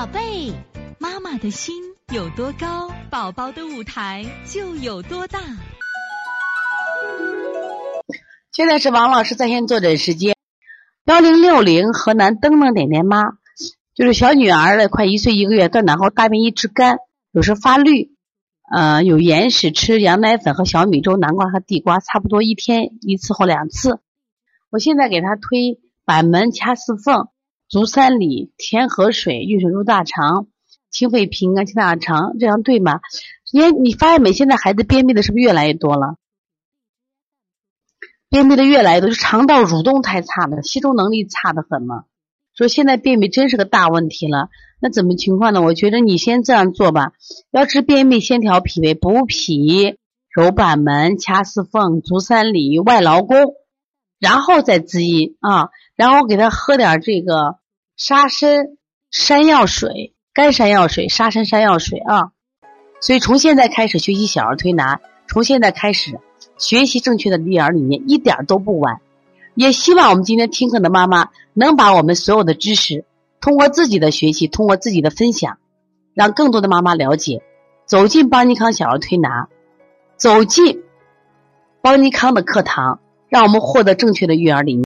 宝贝，妈妈的心有多高，宝宝的舞台就有多大。现在是王老师在线坐诊时间，幺零六零河南登登点点妈，就是小女儿的快一岁一个月，断奶后大便一直干，有时发绿，呃，有眼屎，吃羊奶粉和小米粥、南瓜和地瓜，差不多一天一次或两次。我现在给她推板门、掐四缝、足三里、天河水、运水入大肠、清肺平肝、清大肠，这样对吗？你你发现没？现在孩子便秘的是不是越来越多了？便秘的越来越多，是肠道蠕动太差了，吸收能力差的很嘛。说现在便秘真是个大问题了，那怎么情况呢？我觉得你先这样做吧，要治便秘，先调脾胃，补脾、揉板门、掐四缝、足三里、外劳宫，然后再滋阴啊，然后给他喝点这个沙参山药水、干山药水、沙参山药水啊。所以从现在开始学习小儿推拿，从现在开始。学习正确的育儿理念一点都不晚，也希望我们今天听课的妈妈能把我们所有的知识通过自己的学习，通过自己的分享，让更多的妈妈了解，走进邦尼康小儿推拿，走进邦尼康的课堂，让我们获得正确的育儿理念。